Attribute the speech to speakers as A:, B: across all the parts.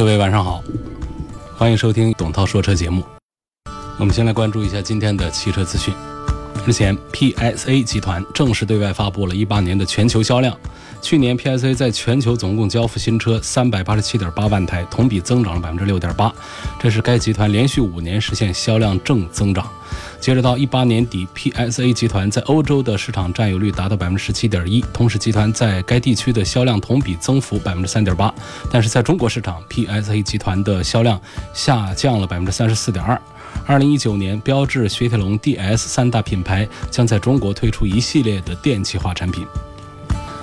A: 各位晚上好，欢迎收听董涛说车节目。我们先来关注一下今天的汽车资讯。日前，PSA 集团正式对外发布了一八年的全球销量。去年，PSA 在全球总共交付新车三百八十七点八万台，同比增长了百分之六点八，这是该集团连续五年实现销量正增长。截止到一八年底，PSA 集团在欧洲的市场占有率达到百分之十七点一，同时集团在该地区的销量同比增幅百分之三点八。但是在中国市场，PSA 集团的销量下降了百分之三十四点二。二零一九年，标致、雪铁龙、DS 三大品牌将在中国推出一系列的电气化产品。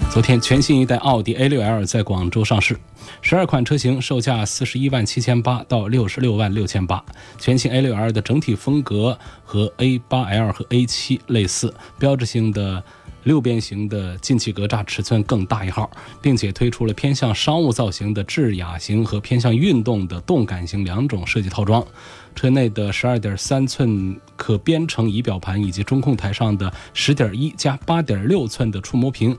A: 昨天，全新一代奥迪 A6L 在广州上市，十二款车型售价四十一万七千八到六十六万六千八。全新 A6L 的整体风格和 A8L 和 A7 类似，标志性的六边形的进气格栅尺寸更大一号，并且推出了偏向商务造型的智雅型和偏向运动的动感型两种设计套装。车内的十二点三寸可编程仪表盘以及中控台上的十点一加八点六寸的触摸屏。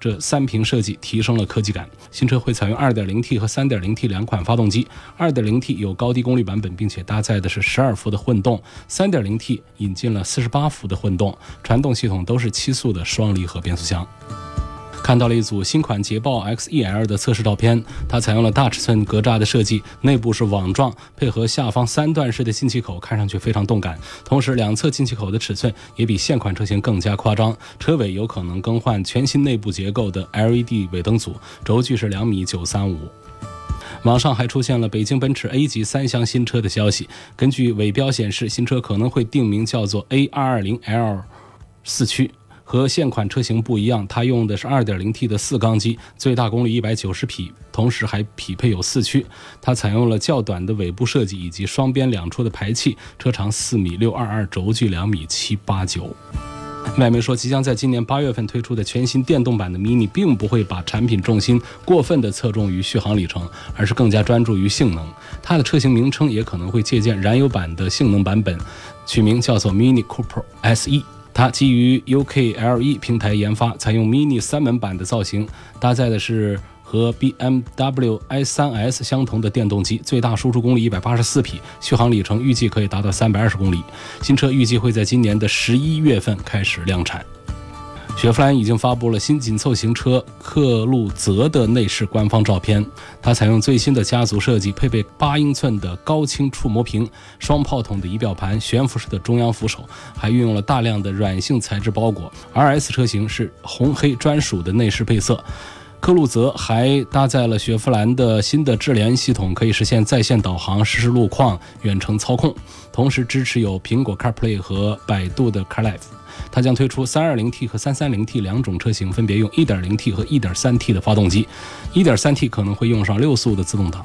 A: 这三屏设计提升了科技感。新车会采用 2.0T 和 3.0T 两款发动机，2.0T 有高低功率版本，并且搭载的是12伏的混动；3.0T 引进了48伏的混动，传动系统都是七速的双离合变速箱。看到了一组新款捷豹 XEL 的测试照片，它采用了大尺寸格栅的设计，内部是网状，配合下方三段式的进气口，看上去非常动感。同时，两侧进气口的尺寸也比现款车型更加夸张。车尾有可能更换全新内部结构的 LED 尾灯组，轴距是两米九三五。网上还出现了北京奔驰 A 级三厢新车的消息，根据尾标显示，新车可能会定名叫做 A220L 四驱。和现款车型不一样，它用的是 2.0T 的四缸机，最大功率190匹，同时还匹配有四驱。它采用了较短的尾部设计以及双边两出的排气，车长4米622，轴距2米789。外媒说，即将在今年八月份推出的全新电动版的 Mini，并不会把产品重心过分的侧重于续航里程，而是更加专注于性能。它的车型名称也可能会借鉴燃油版的性能版本，取名叫做 Mini Cooper SE。它基于 UKLE 平台研发，采用 Mini 三门版的造型，搭载的是和 BMW i3S 相同的电动机，最大输出功率一百八十四匹，续航里程预计可以达到三百二十公里。新车预计会在今年的十一月份开始量产。雪佛兰已经发布了新紧凑型车克路泽的内饰官方照片。它采用最新的家族设计，配备八英寸的高清触摸屏、双炮筒的仪表盘、悬浮式的中央扶手，还运用了大量的软性材质包裹。RS 车型是红黑专属的内饰配色。克路泽还搭载了雪佛兰的新的智联系统，可以实现在线导航、实时路况、远程操控，同时支持有苹果 CarPlay 和百度的 CarLife。它将推出 320T 和 330T 两种车型，分别用 1.0T 和 1.3T 的发动机，1.3T 可能会用上六速的自动挡。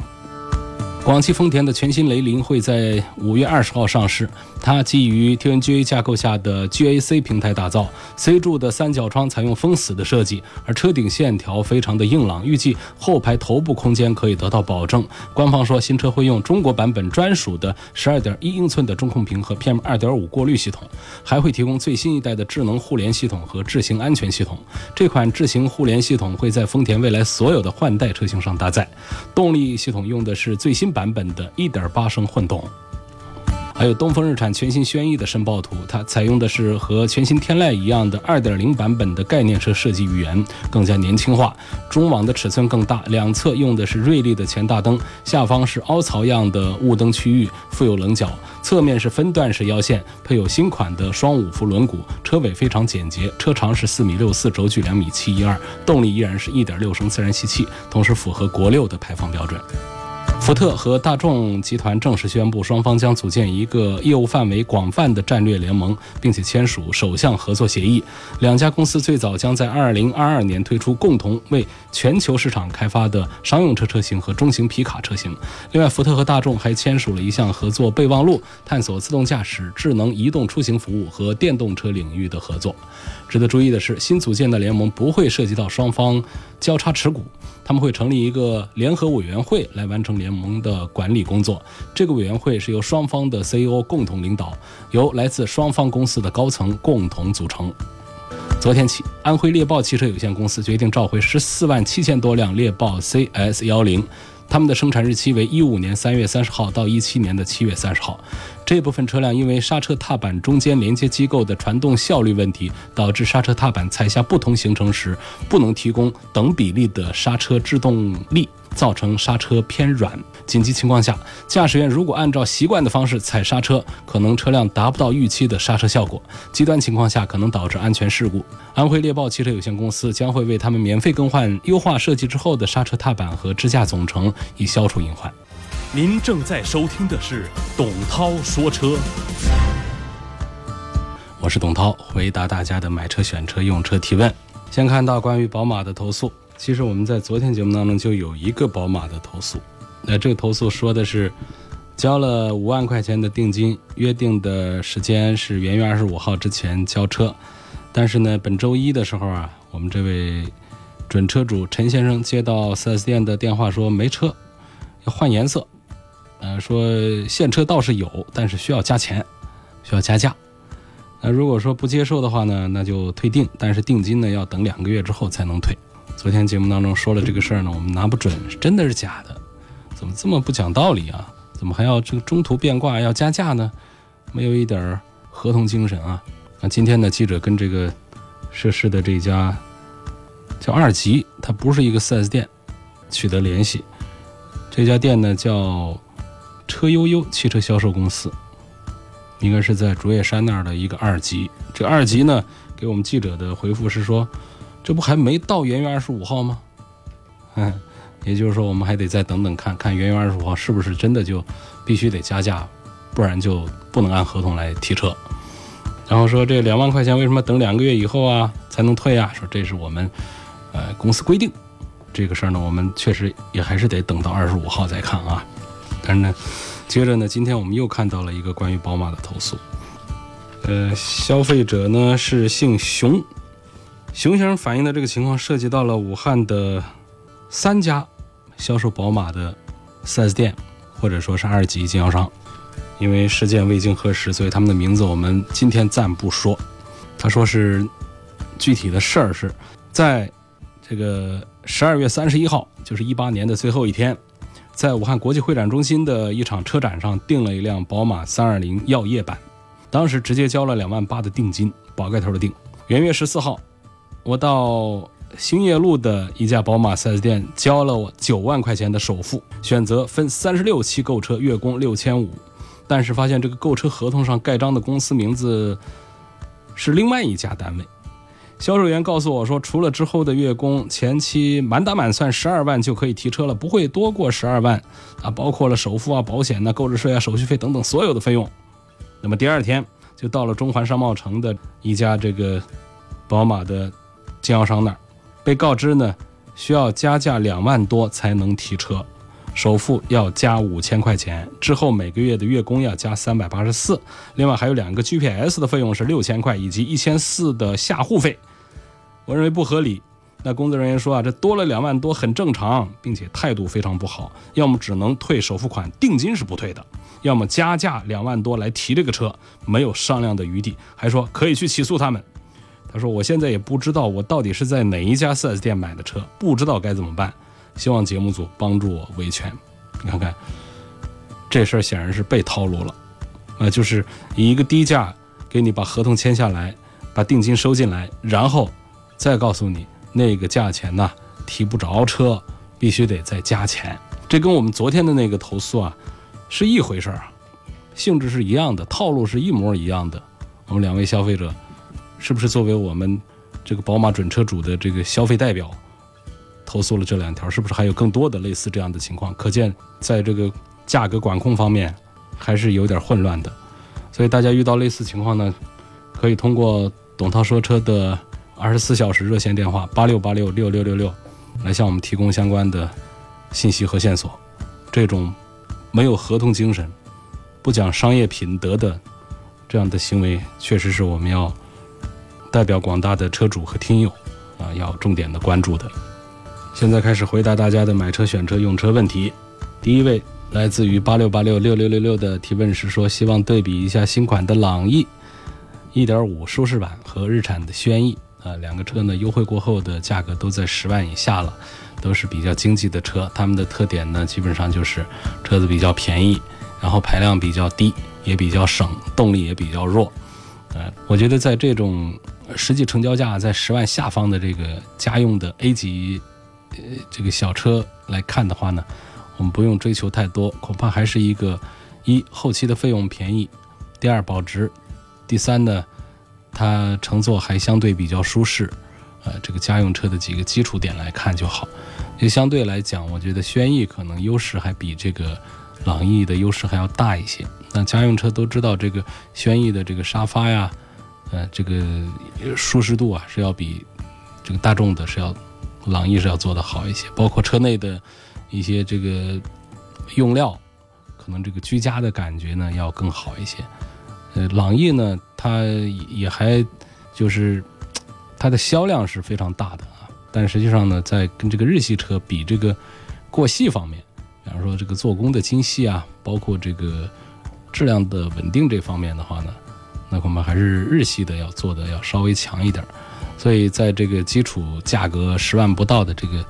A: 广汽丰田的全新雷凌会在五月二十号上市，它基于 TNGA 架构下的 GAC 平台打造，C 柱的三角窗采用封死的设计，而车顶线条非常的硬朗，预计后排头部空间可以得到保证。官方说新车会用中国版本专属的十二点一英寸的中控屏和 PM 二点五过滤系统，还会提供最新一代的智能互联系统和智行安全系统。这款智行互联系统会在丰田未来所有的换代车型上搭载，动力系统用的是最新。版本的1.8升混动，还有东风日产全新轩逸的申报图，它采用的是和全新天籁一样的2.0版本的概念车设计语言，更加年轻化。中网的尺寸更大，两侧用的是锐利的前大灯，下方是凹槽样的雾灯区域，附有棱角。侧面是分段式腰线，配有新款的双五辐轮毂。车尾非常简洁，车长是4米64，轴距2米712，动力依然是一点六升自然吸气，同时符合国六的排放标准。福特和大众集团正式宣布，双方将组建一个业务范围广泛的战略联盟，并且签署首项合作协议。两家公司最早将在2022年推出共同为全球市场开发的商用车车型和中型皮卡车型。另外，福特和大众还签署了一项合作备忘录，探索自动驾驶、智能移动出行服务和电动车领域的合作。值得注意的是，新组建的联盟不会涉及到双方交叉持股。他们会成立一个联合委员会来完成联盟的管理工作。这个委员会是由双方的 CEO 共同领导，由来自双方公司的高层共同组成。昨天起，安徽猎豹汽车有限公司决定召回十四万七千多辆猎豹 CS 幺零。他们的生产日期为一五年三月三十号到一七年的七月三十号。这部分车辆因为刹车踏板中间连接机构的传动效率问题，导致刹车踏板踩下不同行程时不能提供等比例的刹车制动力。造成刹车偏软，紧急情况下，驾驶员如果按照习惯的方式踩刹车，可能车辆达不到预期的刹车效果；极端情况下，可能导致安全事故。安徽猎豹汽车有限公司将会为他们免费更换优化设计之后的刹车踏板和支架总成，以消除隐患。
B: 您正在收听的是董涛说车，
A: 我是董涛，回答大家的买车、选车、用车提问。先看到关于宝马的投诉。其实我们在昨天节目当中就有一个宝马的投诉，那这个投诉说的是交了五万块钱的定金，约定的时间是元月二十五号之前交车，但是呢，本周一的时候啊，我们这位准车主陈先生接到 4S 店的电话说没车，要换颜色，呃，说现车倒是有，但是需要加钱，需要加价。那如果说不接受的话呢，那就退订，但是定金呢要等两个月之后才能退。昨天节目当中说了这个事儿呢，我们拿不准是真的是假的，怎么这么不讲道理啊？怎么还要这个中途变卦要加价呢？没有一点合同精神啊！那今天呢，记者跟这个涉事的这家叫二级，它不是一个 4S 店，取得联系。这家店呢叫车悠悠汽车销售公司，应该是在竹叶山那儿的一个二级。这二级呢给我们记者的回复是说。这不还没到元月二十五号吗？嗯，也就是说，我们还得再等等看看元月二十五号是不是真的就必须得加价，不然就不能按合同来提车。然后说这两万块钱为什么等两个月以后啊才能退啊？说这是我们呃公司规定，这个事儿呢，我们确实也还是得等到二十五号再看啊。但是呢，接着呢，今天我们又看到了一个关于宝马的投诉，呃，消费者呢是姓熊。熊先生反映的这个情况涉及到了武汉的三家销售宝马的 4S 店，或者说是二级经销商。因为事件未经核实，所以他们的名字我们今天暂不说。他说是具体的事儿是在这个十二月三十一号，就是一八年的最后一天，在武汉国际会展中心的一场车展上订了一辆宝马三二零耀夜版，当时直接交了两万八的定金，宝盖头的定。元月十四号。我到兴业路的一家宝马 4S 店交了我九万块钱的首付，选择分三十六期购车，月供六千五。但是发现这个购车合同上盖章的公司名字是另外一家单位。销售员告诉我说，除了之后的月供，前期满打满算十二万就可以提车了，不会多过十二万啊，包括了首付啊、保险呐、购置税啊、手续费等等所有的费用。那么第二天就到了中环商贸城的一家这个宝马的。经销商那儿被告知呢，需要加价两万多才能提车，首付要加五千块钱，之后每个月的月供要加三百八十四，另外还有两个 GPS 的费用是六千块，以及一千四的下户费，我认为不合理。那工作人员说啊，这多了两万多很正常，并且态度非常不好，要么只能退首付款，定金是不退的，要么加价两万多来提这个车，没有商量的余地，还说可以去起诉他们。他说：“我现在也不知道我到底是在哪一家 4S 店买的车，不知道该怎么办，希望节目组帮助我维权。你看看，这事儿显然是被套路了，呃，就是以一个低价给你把合同签下来，把定金收进来，然后再告诉你那个价钱呢提不着车，必须得再加钱。这跟我们昨天的那个投诉啊是一回事儿啊，性质是一样的，套路是一模一样的。我们两位消费者。”是不是作为我们这个宝马准车主的这个消费代表，投诉了这两条，是不是还有更多的类似这样的情况？可见在这个价格管控方面还是有点混乱的。所以大家遇到类似情况呢，可以通过董涛说车的二十四小时热线电话八六八六六六六六来向我们提供相关的信息和线索。这种没有合同精神、不讲商业品德的这样的行为，确实是我们要代表广大的车主和听友啊，要重点的关注的。现在开始回答大家的买车、选车、用车问题。第一位。来自于八六八六六六六六的提问是说，希望对比一下新款的朗逸1.5舒适版和日产的轩逸啊，两个车呢优惠过后的价格都在十万以下了，都是比较经济的车。它们的特点呢，基本上就是车子比较便宜，然后排量比较低，也比较省，动力也比较弱。呃，我觉得在这种实际成交价在十万下方的这个家用的 A 级呃这个小车来看的话呢。我们不用追求太多，恐怕还是一个一后期的费用便宜，第二保值，第三呢，它乘坐还相对比较舒适，呃，这个家用车的几个基础点来看就好。就相对来讲，我觉得轩逸可能优势还比这个朗逸的优势还要大一些。那家用车都知道，这个轩逸的这个沙发呀，呃，这个舒适度啊是要比这个大众的是要朗逸是要做的好一些，包括车内的。一些这个用料，可能这个居家的感觉呢要更好一些。呃，朗逸呢，它也还就是它的销量是非常大的啊，但实际上呢，在跟这个日系车比这个过细方面，比方说这个做工的精细啊，包括这个质量的稳定这方面的话呢，那恐怕还是日系的要做的要稍微强一点。所以在这个基础价格十万不到的这个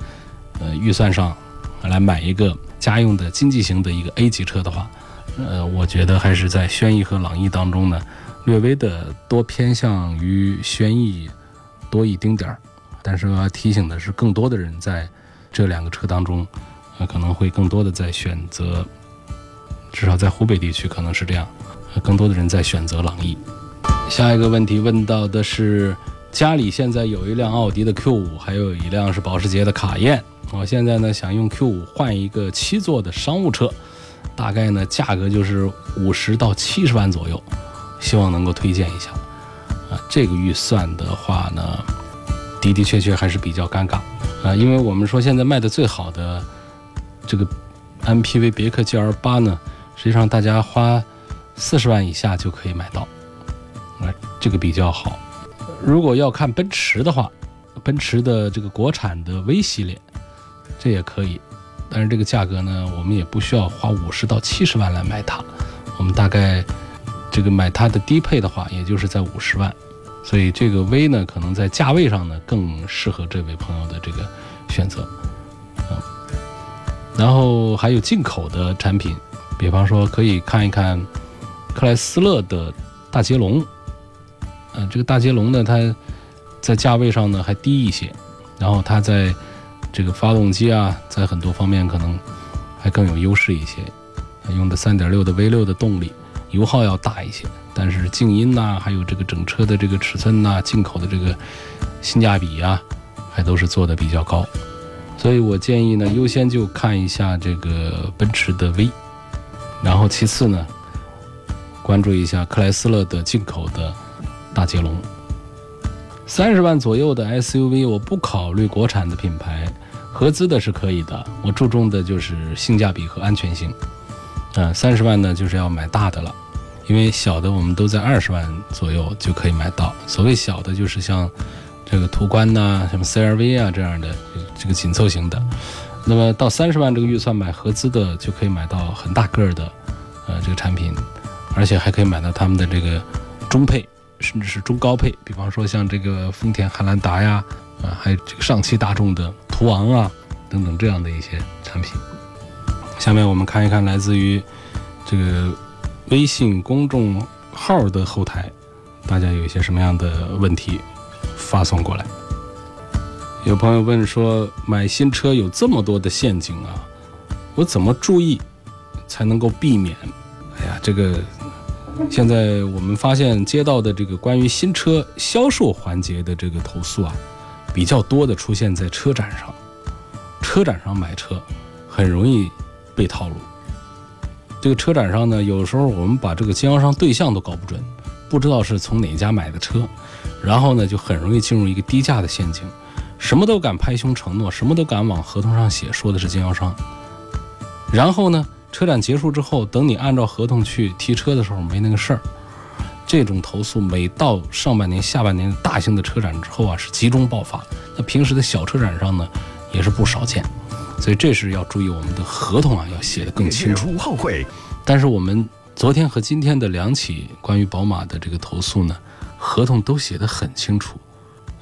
A: 呃预算上。来买一个家用的经济型的一个 A 级车的话，呃，我觉得还是在轩逸和朗逸当中呢，略微的多偏向于轩逸多一丁点儿。但是我要提醒的是，更多的人在这两个车当中，呃，可能会更多的在选择，至少在湖北地区可能是这样，更多的人在选择朗逸。下一个问题问到的是，家里现在有一辆奥迪的 Q 五，还有一辆是保时捷的卡宴。我现在呢想用 Q 五换一个七座的商务车，大概呢价格就是五十到七十万左右，希望能够推荐一下。啊，这个预算的话呢，的的确确还是比较尴尬啊，因为我们说现在卖的最好的这个 MPV 别克 GL 八呢，实际上大家花四十万以下就可以买到，啊，这个比较好。如果要看奔驰的话，奔驰的这个国产的 V 系列。这也可以，但是这个价格呢，我们也不需要花五十到七十万来买它。我们大概这个买它的低配的话，也就是在五十万。所以这个 V 呢，可能在价位上呢更适合这位朋友的这个选择。嗯，然后还有进口的产品，比方说可以看一看克莱斯勒的大捷龙。嗯，这个大捷龙呢，它在价位上呢还低一些，然后它在。这个发动机啊，在很多方面可能还更有优势一些，用的三点六的 V 六的动力，油耗要大一些，但是静音呐，还有这个整车的这个尺寸呐，进口的这个性价比啊，还都是做的比较高，所以我建议呢，优先就看一下这个奔驰的 V，然后其次呢，关注一下克莱斯勒的进口的大捷龙，三十万左右的 SUV，我不考虑国产的品牌。合资的是可以的，我注重的就是性价比和安全性。嗯，三十万呢就是要买大的了，因为小的我们都在二十万左右就可以买到。所谓小的，就是像这个途观呐、什么 CRV 啊这样的这个紧凑型的。那么到三十万这个预算买合资的，就可以买到很大个儿的呃这个产品，而且还可以买到他们的这个中配，甚至是中高配。比方说像这个丰田汉兰达呀。啊，还有这个上汽大众的途昂啊，等等这样的一些产品。下面我们看一看来自于这个微信公众号的后台，大家有一些什么样的问题发送过来。有朋友问说，买新车有这么多的陷阱啊，我怎么注意才能够避免？哎呀，这个现在我们发现接到的这个关于新车销售环节的这个投诉啊。比较多的出现在车展上，车展上买车很容易被套路。这个车展上呢，有时候我们把这个经销商对象都搞不准，不知道是从哪家买的车，然后呢就很容易进入一个低价的陷阱，什么都敢拍胸承诺，什么都敢往合同上写，说的是经销商。然后呢，车展结束之后，等你按照合同去提车的时候，没那个事儿。这种投诉每到上半年、下半年大型的车展之后啊，是集中爆发。那平时的小车展上呢，也是不少见。所以这是要注意，我们的合同啊要写得更清楚。后悔。但是我们昨天和今天的两起关于宝马的这个投诉呢，合同都写得很清楚。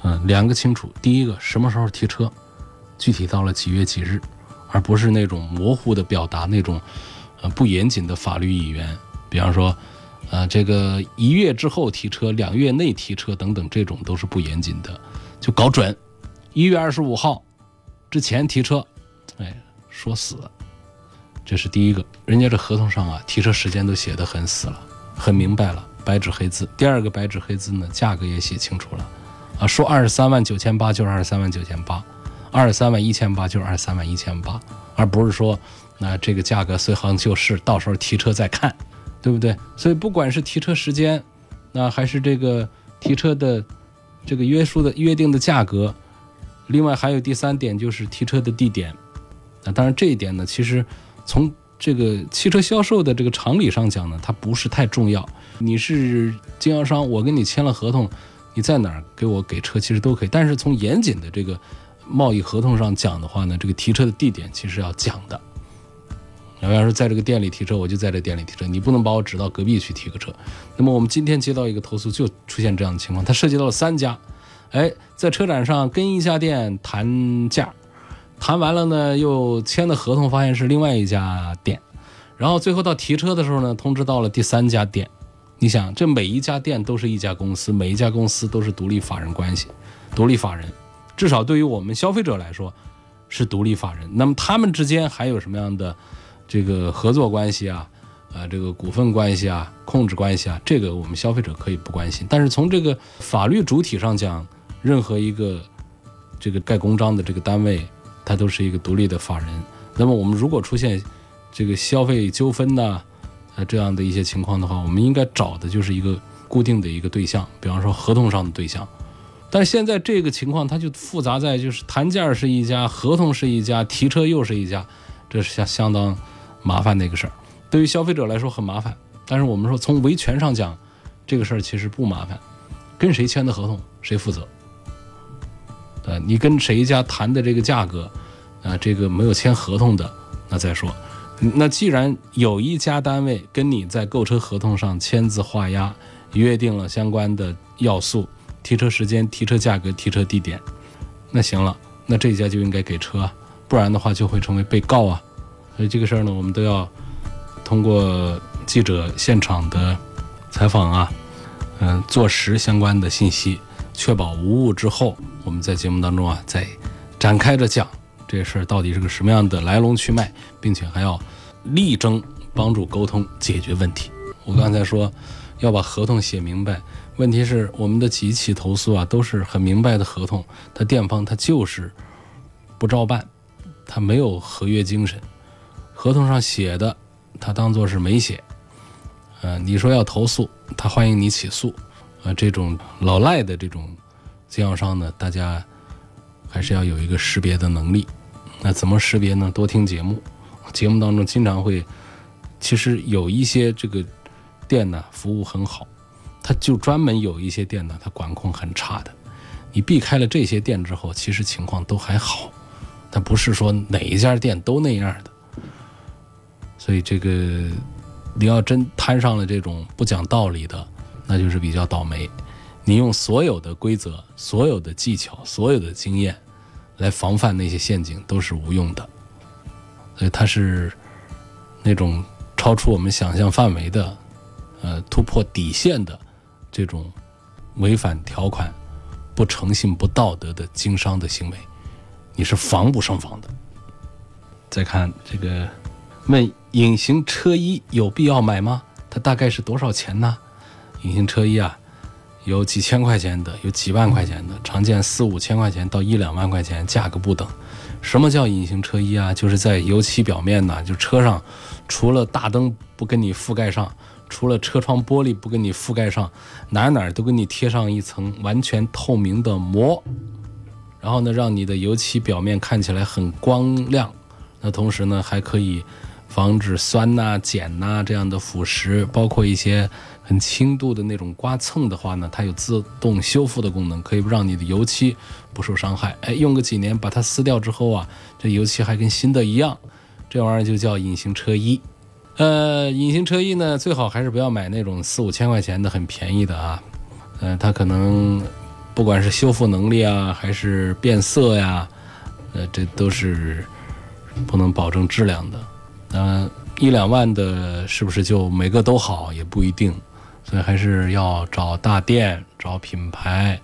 A: 嗯，两个清楚。第一个什么时候提车，具体到了几月几日，而不是那种模糊的表达那种，呃不严谨的法律语言。比方说，啊这个一月之后提车，两月内提车等等，这种都是不严谨的，就搞准。一月二十五号之前提车。哎，说死，这是第一个，人家这合同上啊，提车时间都写的很死了，很明白了，白纸黑字。第二个白纸黑字呢，价格也写清楚了，啊，说二十三万九千八就是二十三万九千八，二十三万一千八就是二十三万一千八，而不是说那这个价格随行就市，到时候提车再看，对不对？所以不管是提车时间，那还是这个提车的这个约束的约定的价格，另外还有第三点就是提车的地点。那当然，这一点呢，其实从这个汽车销售的这个常理上讲呢，它不是太重要。你是经销商，我跟你签了合同，你在哪儿给我给车，其实都可以。但是从严谨的这个贸易合同上讲的话呢，这个提车的地点其实要讲的。我要是在这个店里提车，我就在这店里提车，你不能把我指到隔壁去提个车。那么我们今天接到一个投诉，就出现这样的情况，它涉及到了三家，哎，在车展上跟一家店谈价。谈完了呢，又签的合同，发现是另外一家店，然后最后到提车的时候呢，通知到了第三家店。你想，这每一家店都是一家公司，每一家公司都是独立法人关系，独立法人，至少对于我们消费者来说是独立法人。那么他们之间还有什么样的这个合作关系啊？啊，这个股份关系啊，控制关系啊？这个我们消费者可以不关心。但是从这个法律主体上讲，任何一个这个盖公章的这个单位。它都是一个独立的法人。那么我们如果出现这个消费纠纷呐，呃这样的一些情况的话，我们应该找的就是一个固定的一个对象，比方说合同上的对象。但现在这个情况它就复杂在就是谈价是一家，合同是一家，提车又是一家，这是相相当麻烦的一个事儿。对于消费者来说很麻烦，但是我们说从维权上讲，这个事儿其实不麻烦，跟谁签的合同谁负责。呃，你跟谁家谈的这个价格，啊，这个没有签合同的，那再说。那既然有一家单位跟你在购车合同上签字画押，约定了相关的要素，提车时间、提车价格、提车地点，那行了，那这家就应该给车，不然的话就会成为被告啊。所以这个事儿呢，我们都要通过记者现场的采访啊，嗯，坐实相关的信息。确保无误之后，我们在节目当中啊，再展开着讲这事儿到底是个什么样的来龙去脉，并且还要力争帮助沟通解决问题。我刚才说要把合同写明白，问题是我们的几起投诉啊，都是很明白的合同，他店方他就是不照办，他没有合约精神，合同上写的他当做是没写。呃，你说要投诉，他欢迎你起诉。啊，这种老赖的这种经销商呢，大家还是要有一个识别的能力。那怎么识别呢？多听节目，节目当中经常会，其实有一些这个店呢服务很好，他就专门有一些店呢，他管控很差的。你避开了这些店之后，其实情况都还好。但不是说哪一家店都那样的。所以这个你要真摊上了这种不讲道理的。那就是比较倒霉，你用所有的规则、所有的技巧、所有的经验来防范那些陷阱都是无用的，所以它是那种超出我们想象范围的，呃，突破底线的这种违反条款、不诚信、不道德的经商的行为，你是防不胜防的。再看这个，问隐形车衣有必要买吗？它大概是多少钱呢？隐形车衣啊，有几千块钱的，有几万块钱的，常见四五千块钱到一两万块钱，价格不等。什么叫隐形车衣啊？就是在油漆表面呢，就车上除了大灯不跟你覆盖上，除了车窗玻璃不跟你覆盖上，哪哪都给你贴上一层完全透明的膜，然后呢，让你的油漆表面看起来很光亮。那同时呢，还可以防止酸呐、碱呐这样的腐蚀，包括一些很轻度的那种刮蹭的话呢，它有自动修复的功能，可以让你的油漆。不受伤害，哎，用个几年把它撕掉之后啊，这油漆还跟新的一样，这玩意儿就叫隐形车衣。呃，隐形车衣呢，最好还是不要买那种四五千块钱的很便宜的啊，呃，它可能不管是修复能力啊，还是变色呀，呃，这都是不能保证质量的。呃，一两万的是不是就每个都好也不一定，所以还是要找大店，找品牌。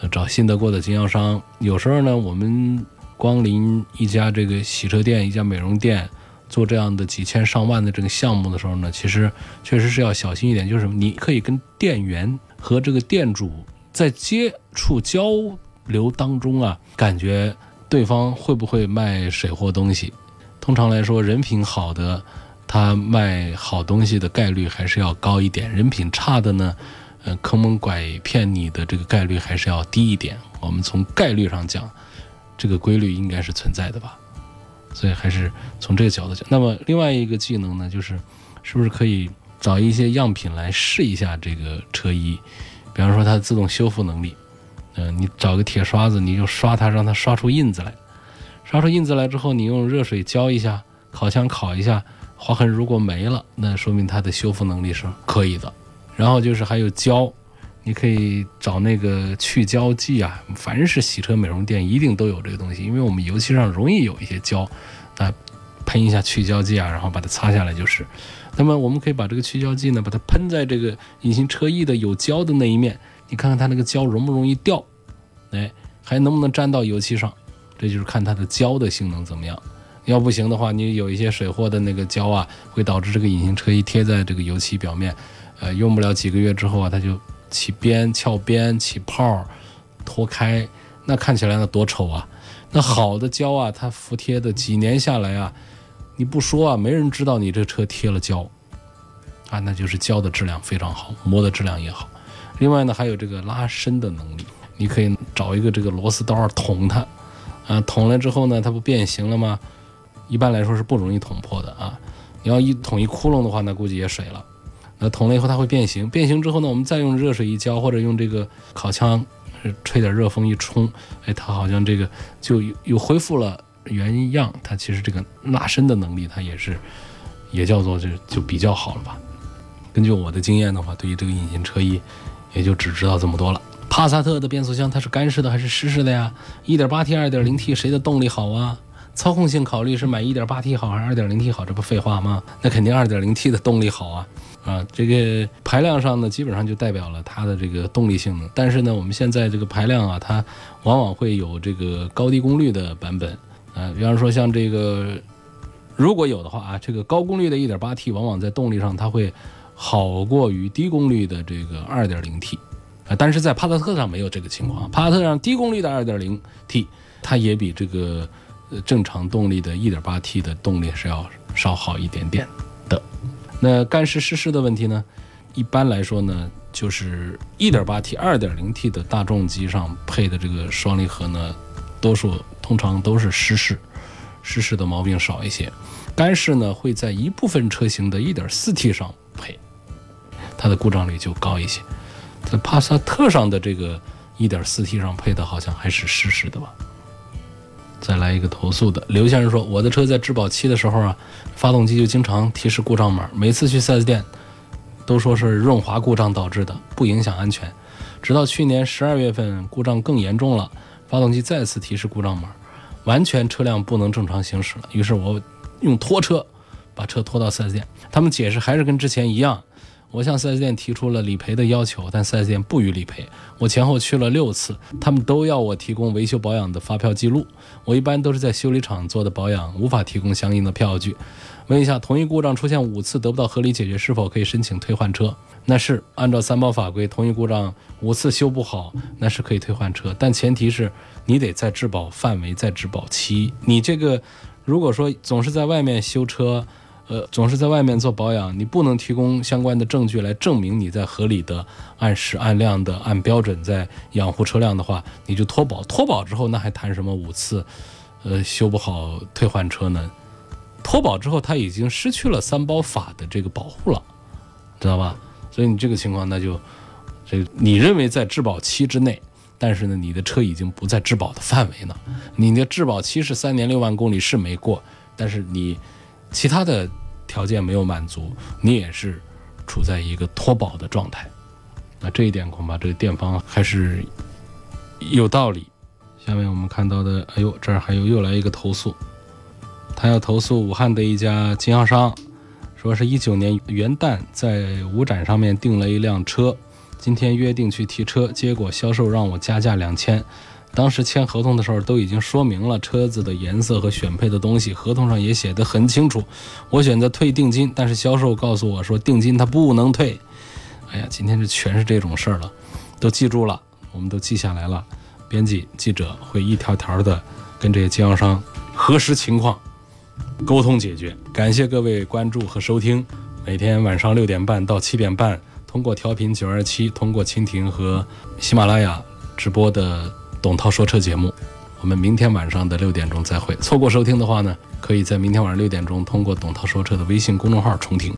A: 呃找信得过的经销商，有时候呢，我们光临一家这个洗车店、一家美容店，做这样的几千上万的这个项目的时候呢，其实确实是要小心一点。就是你可以跟店员和这个店主在接触交流当中啊，感觉对方会不会卖水货东西。通常来说，人品好的，他卖好东西的概率还是要高一点；人品差的呢？呃，坑蒙拐骗你的这个概率还是要低一点。我们从概率上讲，这个规律应该是存在的吧？所以还是从这个角度讲。那么另外一个技能呢，就是是不是可以找一些样品来试一下这个车衣？比方说它的自动修复能力。嗯，你找个铁刷子，你就刷它，让它刷出印子来。刷出印子来之后，你用热水浇一下，烤箱烤一下，划痕如果没了，那说明它的修复能力是可以的。然后就是还有胶，你可以找那个去胶剂啊。凡是洗车美容店一定都有这个东西，因为我们油漆上容易有一些胶，那喷一下去胶剂啊，然后把它擦下来就是。那么我们可以把这个去胶剂呢，把它喷在这个隐形车衣的有胶的那一面，你看看它那个胶容不容易掉，哎，还能不能粘到油漆上？这就是看它的胶的性能怎么样。要不行的话，你有一些水货的那个胶啊，会导致这个隐形车衣贴在这个油漆表面。呃，用不了几个月之后啊，它就起边、翘边、起泡、脱开，那看起来那多丑啊！那好的胶啊，它服贴的几年下来啊，你不说啊，没人知道你这车贴了胶啊，那就是胶的质量非常好，膜的质量也好。另外呢，还有这个拉伸的能力，你可以找一个这个螺丝刀捅它，啊，捅了之后呢，它不变形了吗？一般来说是不容易捅破的啊。你要一捅一窟窿的话，那估计也水了。那捅了以后它会变形，变形之后呢，我们再用热水一浇，或者用这个烤枪吹点热风一冲，哎，它好像这个就又恢复了原样。它其实这个拉伸的能力，它也是也叫做就就比较好了吧。根据我的经验的话，对于这个隐形车衣，也就只知道这么多了。帕萨特的变速箱它是干式的还是湿式的呀？1.8T、2.0T 谁的动力好啊？操控性考虑是买 1.8T 好还是 2.0T 好？这不废话吗？那肯定 2.0T 的动力好啊。啊，这个排量上呢，基本上就代表了它的这个动力性能。但是呢，我们现在这个排量啊，它往往会有这个高低功率的版本。啊，比方说像这个，如果有的话啊，这个高功率的 1.8T 往往在动力上它会好过于低功率的这个 2.0T。啊，但是在帕萨特上没有这个情况。帕萨特上低功率的 2.0T 它也比这个呃正常动力的 1.8T 的动力是要稍好一点点的。那干湿湿式的问题呢？一般来说呢，就是 1.8T、2.0T 的大众机上配的这个双离合呢，多数通常都是湿式，湿式的毛病少一些。干式呢会在一部分车型的 1.4T 上配，它的故障率就高一些。在帕萨特上的这个 1.4T 上配的好像还是湿式的吧。再来一个投诉的，刘先生说：“我的车在质保期的时候啊，发动机就经常提示故障码，每次去 4S 店都说是润滑故障导致的，不影响安全。直到去年十二月份，故障更严重了，发动机再次提示故障码，完全车辆不能正常行驶了。于是我用拖车把车拖到 4S 店，他们解释还是跟之前一样。”我向 4S 店提出了理赔的要求，但 4S 店不予理赔。我前后去了六次，他们都要我提供维修保养的发票记录。我一般都是在修理厂做的保养，无法提供相应的票据。问一下，同一故障出现五次得不到合理解决，是否可以申请退换车？那是按照三包法规，同一故障五次修不好，那是可以退换车，但前提是你得在质保范围，在质保期。你这个如果说总是在外面修车，呃，总是在外面做保养，你不能提供相关的证据来证明你在合理的、按时按量的、按标准在养护车辆的话，你就脱保。脱保之后，那还谈什么五次，呃，修不好退换车呢？脱保之后，他已经失去了三包法的这个保护了，知道吧？所以你这个情况，那就这你认为在质保期之内，但是呢，你的车已经不在质保的范围呢。你的质保期是三年六万公里是没过，但是你其他的条件没有满足，你也是处在一个脱保的状态。那这一点恐怕这个店方还是有道理。下面我们看到的，哎呦，这儿还有又来一个投诉，他要投诉武汉的一家经销商。说是一九年元旦在五展上面订了一辆车，今天约定去提车，结果销售让我加价两千。当时签合同的时候都已经说明了车子的颜色和选配的东西，合同上也写得很清楚。我选择退定金，但是销售告诉我说定金他不能退。哎呀，今天这全是这种事儿了，都记住了，我们都记下来了。编辑记者会一条条的跟这些经销商核实情况。沟通解决，感谢各位关注和收听。每天晚上六点半到七点半，通过调频九二七，通过蜻蜓和喜马拉雅直播的董涛说车节目。我们明天晚上的六点钟再会。错过收听的话呢，可以在明天晚上六点钟通过董涛说车的微信公众号重听。